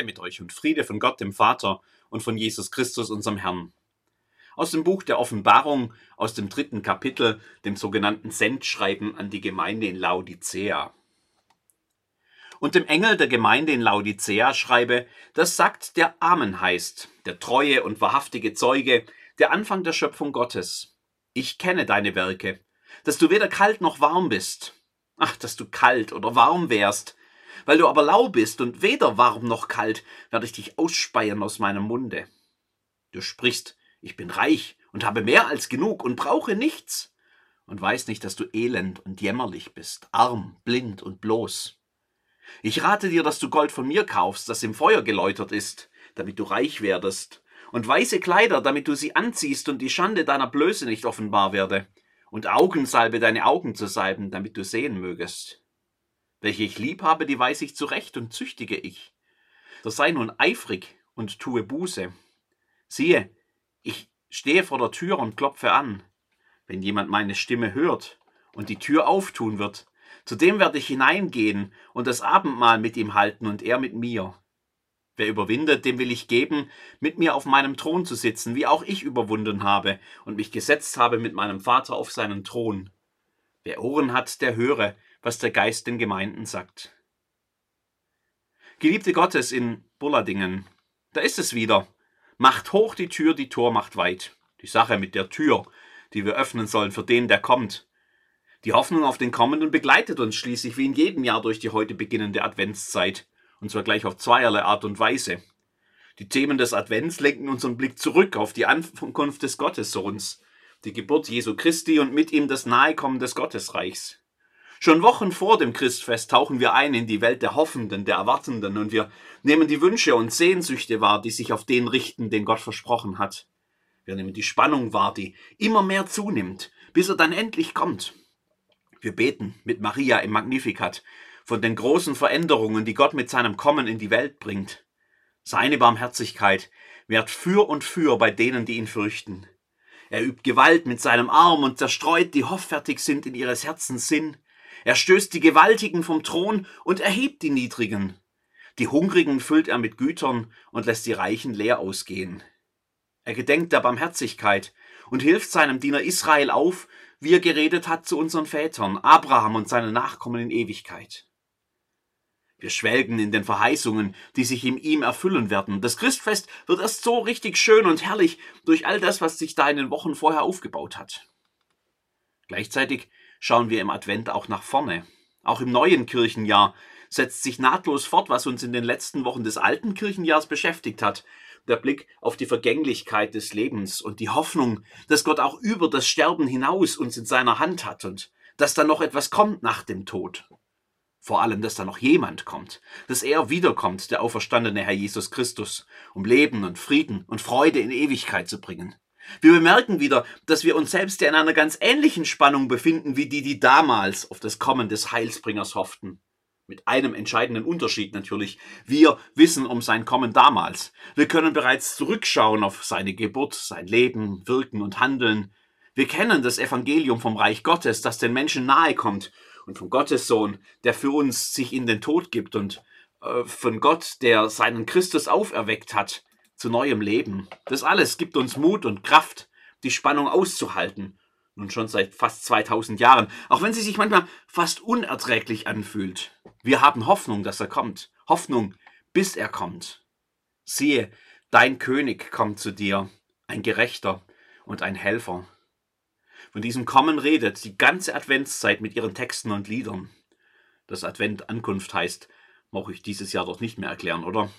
Gnade mit euch und Friede von Gott dem Vater und von Jesus Christus unserem Herrn. Aus dem Buch der Offenbarung, aus dem dritten Kapitel, dem sogenannten Sendschreiben an die Gemeinde in Laodicea. Und dem Engel der Gemeinde in Laodicea schreibe, das sagt, der Amen heißt, der treue und wahrhaftige Zeuge, der Anfang der Schöpfung Gottes. Ich kenne deine Werke, dass du weder kalt noch warm bist. Ach, dass du kalt oder warm wärst. Weil du aber lau bist und weder warm noch kalt, werde ich dich ausspeien aus meinem Munde. Du sprichst, ich bin reich und habe mehr als genug und brauche nichts, und weiß nicht, dass du elend und jämmerlich bist, arm, blind und bloß. Ich rate dir, dass du Gold von mir kaufst, das im Feuer geläutert ist, damit du reich werdest, und weiße Kleider, damit du sie anziehst und die Schande deiner Blöße nicht offenbar werde, und Augensalbe deine Augen zu salben, damit du sehen mögest. Welche ich lieb habe, die weiß ich zurecht und züchtige ich. So sei nun eifrig und tue Buße. Siehe, ich stehe vor der Tür und klopfe an. Wenn jemand meine Stimme hört und die Tür auftun wird, zu dem werde ich hineingehen und das Abendmahl mit ihm halten und er mit mir. Wer überwindet, dem will ich geben, mit mir auf meinem Thron zu sitzen, wie auch ich überwunden habe und mich gesetzt habe mit meinem Vater auf seinen Thron. Wer Ohren hat, der höre, was der Geist den Gemeinden sagt. Geliebte Gottes in Bulladingen, da ist es wieder. Macht hoch die Tür, die Tor macht weit. Die Sache mit der Tür, die wir öffnen sollen für den, der kommt. Die Hoffnung auf den Kommenden begleitet uns schließlich wie in jedem Jahr durch die heute beginnende Adventszeit, und zwar gleich auf zweierlei Art und Weise. Die Themen des Advents lenken unseren Blick zurück auf die Ankunft des Gottessohns, die Geburt Jesu Christi und mit ihm das Nahekommen des Gottesreichs. Schon Wochen vor dem Christfest tauchen wir ein in die Welt der Hoffenden, der Erwartenden und wir nehmen die Wünsche und Sehnsüchte wahr, die sich auf den richten, den Gott versprochen hat. Wir nehmen die Spannung wahr, die immer mehr zunimmt, bis er dann endlich kommt. Wir beten mit Maria im Magnificat von den großen Veränderungen, die Gott mit seinem Kommen in die Welt bringt. Seine Barmherzigkeit währt für und für bei denen, die ihn fürchten. Er übt Gewalt mit seinem Arm und zerstreut, die hoffärtig sind in ihres Herzens Sinn. Er stößt die Gewaltigen vom Thron und erhebt die Niedrigen. Die Hungrigen füllt er mit Gütern und lässt die Reichen leer ausgehen. Er gedenkt der Barmherzigkeit und hilft seinem Diener Israel auf, wie er geredet hat zu unseren Vätern, Abraham und seinen Nachkommen in Ewigkeit. Wir schwelgen in den Verheißungen, die sich in ihm erfüllen werden. Das Christfest wird erst so richtig schön und herrlich durch all das, was sich da in den Wochen vorher aufgebaut hat. Gleichzeitig schauen wir im Advent auch nach vorne. Auch im neuen Kirchenjahr setzt sich nahtlos fort, was uns in den letzten Wochen des alten Kirchenjahrs beschäftigt hat. Der Blick auf die Vergänglichkeit des Lebens und die Hoffnung, dass Gott auch über das Sterben hinaus uns in seiner Hand hat und dass da noch etwas kommt nach dem Tod. Vor allem, dass da noch jemand kommt, dass er wiederkommt, der auferstandene Herr Jesus Christus, um Leben und Frieden und Freude in Ewigkeit zu bringen. Wir bemerken wieder, dass wir uns selbst ja in einer ganz ähnlichen Spannung befinden, wie die, die damals auf das Kommen des Heilsbringers hofften. Mit einem entscheidenden Unterschied natürlich. Wir wissen um sein Kommen damals. Wir können bereits zurückschauen auf seine Geburt, sein Leben, Wirken und Handeln. Wir kennen das Evangelium vom Reich Gottes, das den Menschen nahe kommt und vom Gottessohn, der für uns sich in den Tod gibt und äh, von Gott, der seinen Christus auferweckt hat, zu neuem Leben. Das alles gibt uns Mut und Kraft, die Spannung auszuhalten. Nun schon seit fast 2000 Jahren, auch wenn sie sich manchmal fast unerträglich anfühlt. Wir haben Hoffnung, dass er kommt. Hoffnung, bis er kommt. Siehe, dein König kommt zu dir, ein Gerechter und ein Helfer. Von diesem Kommen redet die ganze Adventszeit mit ihren Texten und Liedern. Das Advent Ankunft heißt, brauche ich dieses Jahr doch nicht mehr erklären, oder?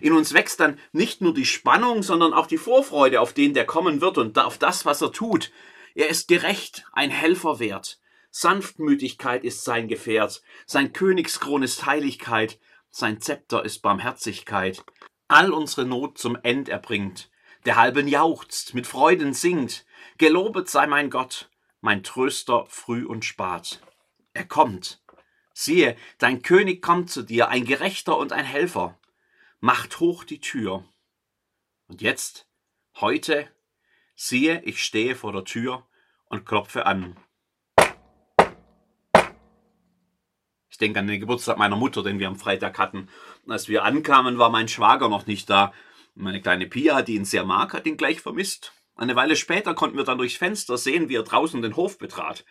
In uns wächst dann nicht nur die Spannung, sondern auch die Vorfreude auf den, der kommen wird und auf das, was er tut. Er ist gerecht, ein Helfer wert. Sanftmütigkeit ist sein Gefährt. Sein Königskron ist Heiligkeit. Sein Zepter ist Barmherzigkeit. All unsere Not zum End erbringt. Der halben jauchzt, mit Freuden singt. Gelobet sei mein Gott, mein Tröster früh und spat. Er kommt. Siehe, dein König kommt zu dir, ein Gerechter und ein Helfer macht hoch die Tür. Und jetzt, heute, siehe, ich stehe vor der Tür und klopfe an. Ich denke an den Geburtstag meiner Mutter, den wir am Freitag hatten. Als wir ankamen, war mein Schwager noch nicht da. Meine kleine Pia, die ihn sehr mag, hat ihn gleich vermisst. Eine Weile später konnten wir dann durchs Fenster sehen, wie er draußen den Hof betrat.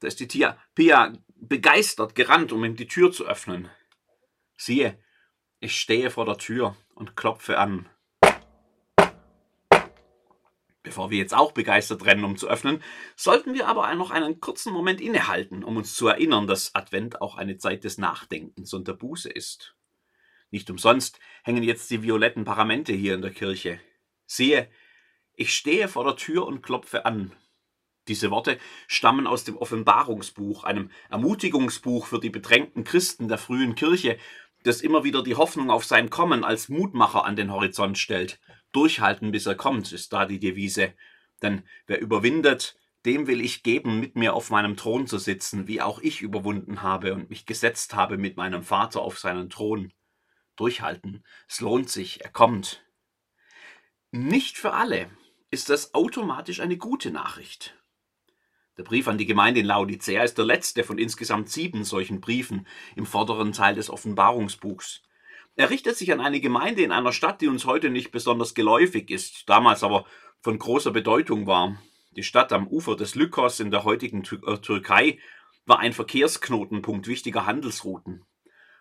Da ist die Tia, Pia begeistert gerannt, um ihm die Tür zu öffnen. Siehe, ich stehe vor der Tür und klopfe an. Bevor wir jetzt auch begeistert rennen, um zu öffnen, sollten wir aber noch einen kurzen Moment innehalten, um uns zu erinnern, dass Advent auch eine Zeit des Nachdenkens und der Buße ist. Nicht umsonst hängen jetzt die violetten Paramente hier in der Kirche. Siehe, ich stehe vor der Tür und klopfe an. Diese Worte stammen aus dem Offenbarungsbuch, einem Ermutigungsbuch für die bedrängten Christen der frühen Kirche, das immer wieder die Hoffnung auf sein Kommen als Mutmacher an den Horizont stellt. Durchhalten, bis er kommt, ist da die Devise. Denn wer überwindet, dem will ich geben, mit mir auf meinem Thron zu sitzen, wie auch ich überwunden habe und mich gesetzt habe mit meinem Vater auf seinen Thron. Durchhalten, es lohnt sich, er kommt. Nicht für alle ist das automatisch eine gute Nachricht. Der Brief an die Gemeinde in Laodicea ist der letzte von insgesamt sieben solchen Briefen im vorderen Teil des Offenbarungsbuchs. Er richtet sich an eine Gemeinde in einer Stadt, die uns heute nicht besonders geläufig ist, damals aber von großer Bedeutung war. Die Stadt am Ufer des Lykos in der heutigen äh, Türkei war ein Verkehrsknotenpunkt wichtiger Handelsrouten.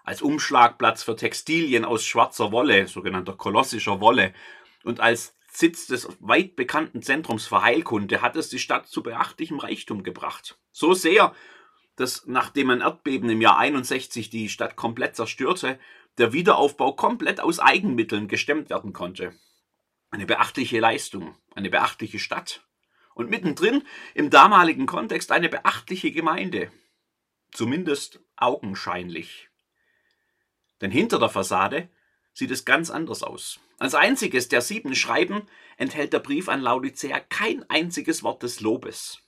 Als Umschlagplatz für Textilien aus schwarzer Wolle, sogenannter kolossischer Wolle, und als Sitz des weit bekannten Zentrums für Heilkunde, hat es die Stadt zu beachtlichem Reichtum gebracht. So sehr, dass nachdem ein Erdbeben im Jahr 61 die Stadt komplett zerstörte, der Wiederaufbau komplett aus Eigenmitteln gestemmt werden konnte. Eine beachtliche Leistung, eine beachtliche Stadt. Und mittendrin im damaligen Kontext eine beachtliche Gemeinde. Zumindest augenscheinlich. Denn hinter der Fassade sieht es ganz anders aus. Als einziges der sieben Schreiben enthält der Brief an Laodicea kein einziges Wort des Lobes.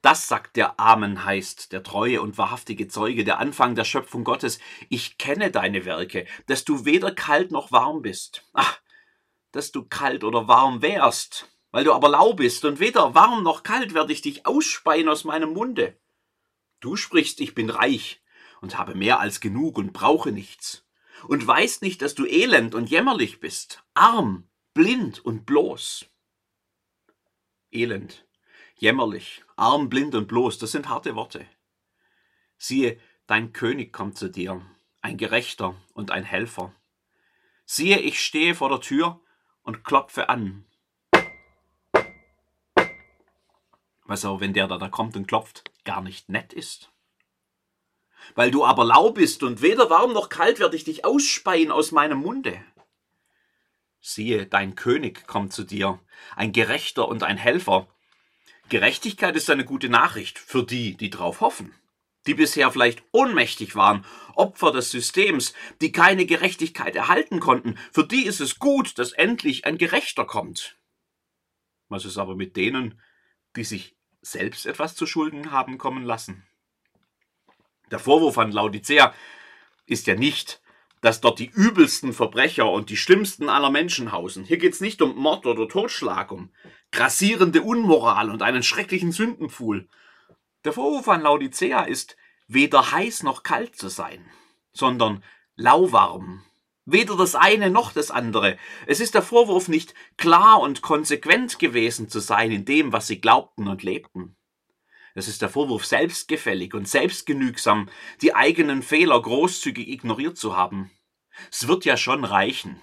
Das sagt der Amen heißt, der treue und wahrhaftige Zeuge, der Anfang der Schöpfung Gottes. Ich kenne deine Werke, dass du weder kalt noch warm bist. Ach, dass du kalt oder warm wärst. Weil du aber lau bist und weder warm noch kalt werde ich dich ausspeien aus meinem Munde. Du sprichst, ich bin reich und habe mehr als genug und brauche nichts und weißt nicht, dass du elend und jämmerlich bist, arm, blind und bloß. Elend, jämmerlich, arm, blind und bloß, das sind harte Worte. Siehe, dein König kommt zu dir, ein Gerechter und ein Helfer. Siehe, ich stehe vor der Tür und klopfe an. Was auch, wenn der, der da kommt und klopft, gar nicht nett ist. Weil du aber lau bist und weder warm noch kalt werde ich dich ausspeien aus meinem Munde. Siehe, dein König kommt zu dir, ein Gerechter und ein Helfer. Gerechtigkeit ist eine gute Nachricht für die, die drauf hoffen, die bisher vielleicht ohnmächtig waren, Opfer des Systems, die keine Gerechtigkeit erhalten konnten. Für die ist es gut, dass endlich ein Gerechter kommt. Was ist aber mit denen, die sich selbst etwas zu Schulden haben kommen lassen? Der Vorwurf an Laodicea ist ja nicht, dass dort die übelsten Verbrecher und die schlimmsten aller Menschen hausen. Hier geht es nicht um Mord oder Totschlag, um grassierende Unmoral und einen schrecklichen Sündenpfuhl. Der Vorwurf an Laodicea ist, weder heiß noch kalt zu sein, sondern lauwarm. Weder das eine noch das andere. Es ist der Vorwurf nicht klar und konsequent gewesen zu sein in dem, was sie glaubten und lebten. Es ist der Vorwurf, selbstgefällig und selbstgenügsam die eigenen Fehler großzügig ignoriert zu haben. Es wird ja schon reichen.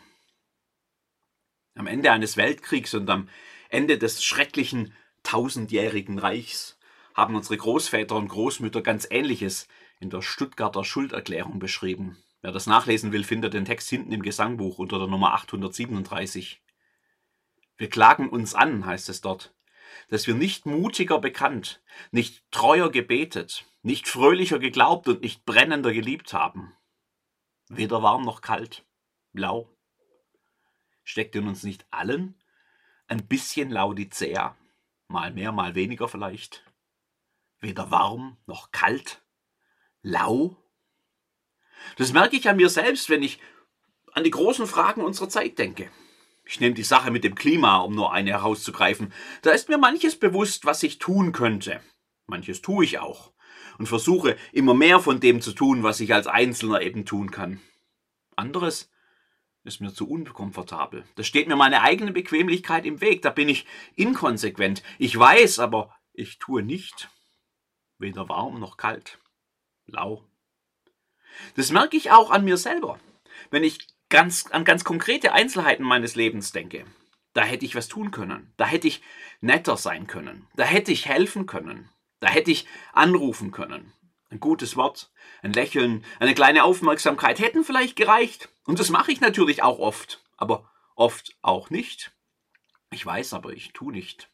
Am Ende eines Weltkriegs und am Ende des schrecklichen tausendjährigen Reichs haben unsere Großväter und Großmütter ganz Ähnliches in der Stuttgarter Schulderklärung beschrieben. Wer das nachlesen will, findet den Text hinten im Gesangbuch unter der Nummer 837. Wir klagen uns an, heißt es dort, dass wir nicht mutiger bekannt, nicht treuer gebetet, nicht fröhlicher geglaubt und nicht brennender geliebt haben. Weder warm noch kalt, blau. Steckt in uns nicht allen ein bisschen Laodicea, mal mehr, mal weniger vielleicht? Weder warm noch kalt, lau? Das merke ich an mir selbst, wenn ich an die großen Fragen unserer Zeit denke. Ich nehme die Sache mit dem Klima, um nur eine herauszugreifen. Da ist mir manches bewusst, was ich tun könnte. Manches tue ich auch. und versuche immer mehr von dem zu tun, was ich als Einzelner eben tun kann. Anderes ist mir zu unkomfortabel. Da steht mir meine eigene Bequemlichkeit im Weg, da bin ich inkonsequent. Ich weiß, aber ich tue nicht. Weder warm noch kalt. Lau. Das merke ich auch an mir selber, wenn ich ganz, an ganz konkrete Einzelheiten meines Lebens denke. Da hätte ich was tun können. Da hätte ich netter sein können. Da hätte ich helfen können. Da hätte ich anrufen können. Ein gutes Wort, ein Lächeln, eine kleine Aufmerksamkeit hätten vielleicht gereicht. Und das mache ich natürlich auch oft, aber oft auch nicht. Ich weiß aber, ich tu nicht.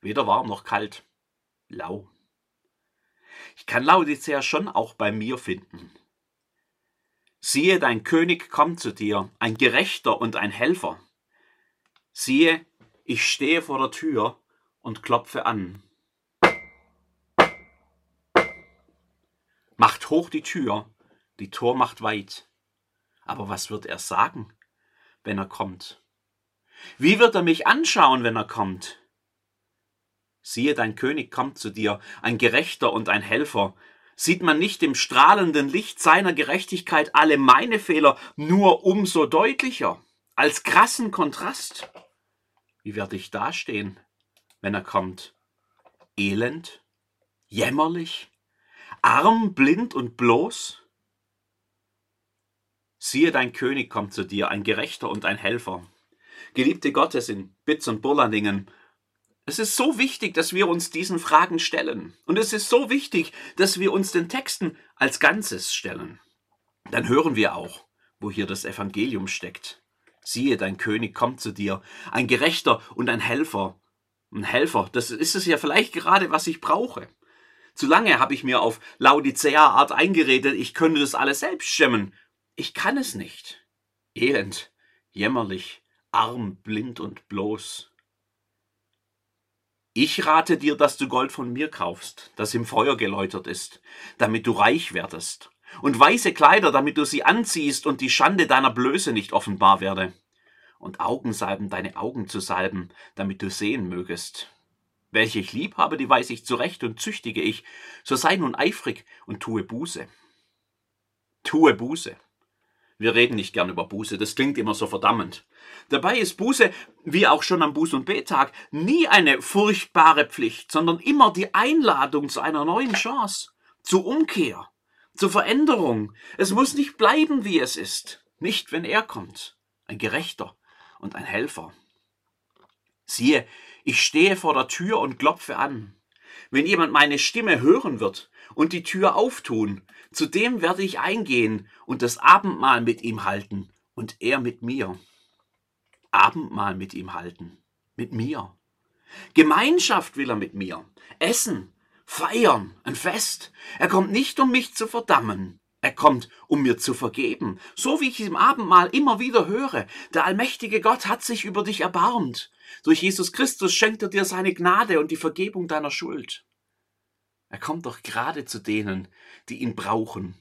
Weder warm noch kalt. Lau. Ich kann Laodicea schon auch bei mir finden. Siehe, dein König kommt zu dir, ein Gerechter und ein Helfer. Siehe, ich stehe vor der Tür und klopfe an. Macht hoch die Tür, die Tor macht weit. Aber was wird er sagen, wenn er kommt? Wie wird er mich anschauen, wenn er kommt? Siehe, dein König kommt zu dir, ein Gerechter und ein Helfer, Sieht man nicht im strahlenden Licht seiner Gerechtigkeit alle meine Fehler nur umso deutlicher, als krassen Kontrast? Wie werde ich dastehen, wenn er kommt? Elend? Jämmerlich? Arm, blind und bloß? Siehe, dein König kommt zu dir, ein Gerechter und ein Helfer. Geliebte Gottes in Bitz und Burlandingen, es ist so wichtig, dass wir uns diesen Fragen stellen. Und es ist so wichtig, dass wir uns den Texten als Ganzes stellen. Dann hören wir auch, wo hier das Evangelium steckt. Siehe, dein König kommt zu dir, ein Gerechter und ein Helfer. Ein Helfer, das ist es ja vielleicht gerade, was ich brauche. Zu lange habe ich mir auf Laodicea-Art eingeredet, ich könnte das alles selbst stemmen. Ich kann es nicht. Elend, jämmerlich, arm, blind und bloß. Ich rate dir, dass du Gold von mir kaufst, das im Feuer geläutert ist, damit du reich werdest, und weiße Kleider, damit du sie anziehst und die Schande deiner Blöße nicht offenbar werde, und Augensalben deine Augen zu salben, damit du sehen mögest. Welche ich lieb habe, die weiß ich zurecht und züchtige ich, so sei nun eifrig und tue Buße. Tue Buße. Wir reden nicht gern über Buße, das klingt immer so verdammend. Dabei ist Buße, wie auch schon am Buß- und Betag, nie eine furchtbare Pflicht, sondern immer die Einladung zu einer neuen Chance, zur Umkehr, zur Veränderung. Es muss nicht bleiben, wie es ist, nicht wenn er kommt, ein Gerechter und ein Helfer. Siehe, ich stehe vor der Tür und klopfe an. Wenn jemand meine Stimme hören wird und die Tür auftun, zu dem werde ich eingehen und das Abendmahl mit ihm halten und er mit mir. Abendmahl mit ihm halten, mit mir. Gemeinschaft will er mit mir, essen, feiern, ein Fest. Er kommt nicht, um mich zu verdammen, er kommt, um mir zu vergeben, so wie ich im Abendmahl immer wieder höre. Der allmächtige Gott hat sich über dich erbarmt. Durch Jesus Christus schenkt er dir seine Gnade und die Vergebung deiner Schuld. Er kommt doch gerade zu denen, die ihn brauchen.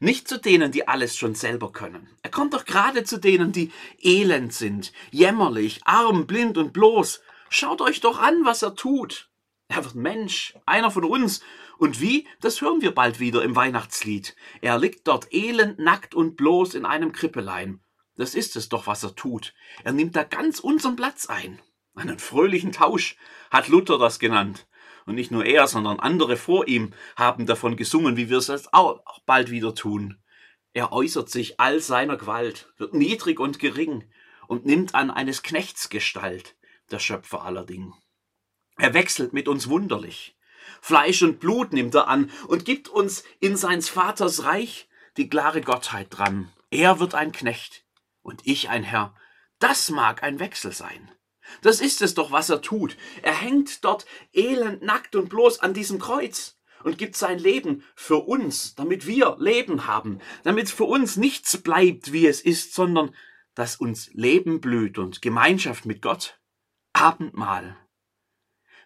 Nicht zu denen, die alles schon selber können. Er kommt doch gerade zu denen, die elend sind, jämmerlich, arm, blind und bloß. Schaut euch doch an, was er tut. Er wird Mensch, einer von uns. Und wie? Das hören wir bald wieder im Weihnachtslied. Er liegt dort elend, nackt und bloß in einem Krippelein. Das ist es doch, was er tut. Er nimmt da ganz unseren Platz ein. Einen fröhlichen Tausch hat Luther das genannt. Und nicht nur er, sondern andere vor ihm haben davon gesungen, wie wir es jetzt auch bald wieder tun. Er äußert sich all seiner Gewalt, wird niedrig und gering und nimmt an eines Knechts Gestalt, der Schöpfer aller Dinge. Er wechselt mit uns wunderlich. Fleisch und Blut nimmt er an und gibt uns in seins Vaters Reich die klare Gottheit dran. Er wird ein Knecht und ich ein Herr. Das mag ein Wechsel sein. Das ist es doch, was er tut. Er hängt dort elend, nackt und bloß an diesem Kreuz und gibt sein Leben für uns, damit wir Leben haben, damit für uns nichts bleibt, wie es ist, sondern dass uns Leben blüht und Gemeinschaft mit Gott. Abendmahl.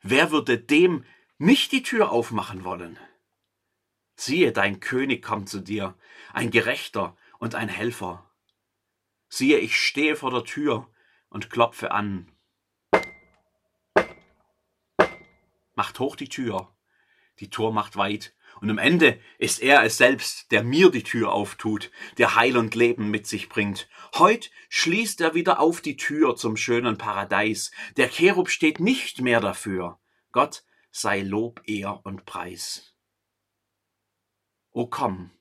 Wer würde dem nicht die Tür aufmachen wollen? Siehe, dein König kommt zu dir, ein Gerechter und ein Helfer. Siehe, ich stehe vor der Tür und klopfe an. Macht hoch die Tür, Die Tor macht weit. Und am Ende ist er es selbst, der mir die Tür auftut, der Heil und Leben mit sich bringt. Heut schließt er wieder auf die Tür zum schönen Paradies. Der Cherub steht nicht mehr dafür. Gott sei Lob, Ehr und Preis. O komm,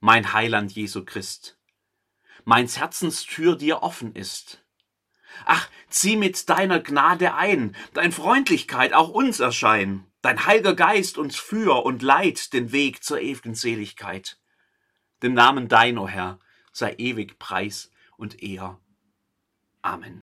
mein Heiland Jesu Christ, meins Herzens Tür dir offen ist. Ach, zieh mit deiner Gnade ein, dein Freundlichkeit auch uns erschein dein Heiliger Geist uns führ und leit den Weg zur ewigen Seligkeit. Dem Namen dein, o Herr, sei ewig Preis und Ehr. Amen.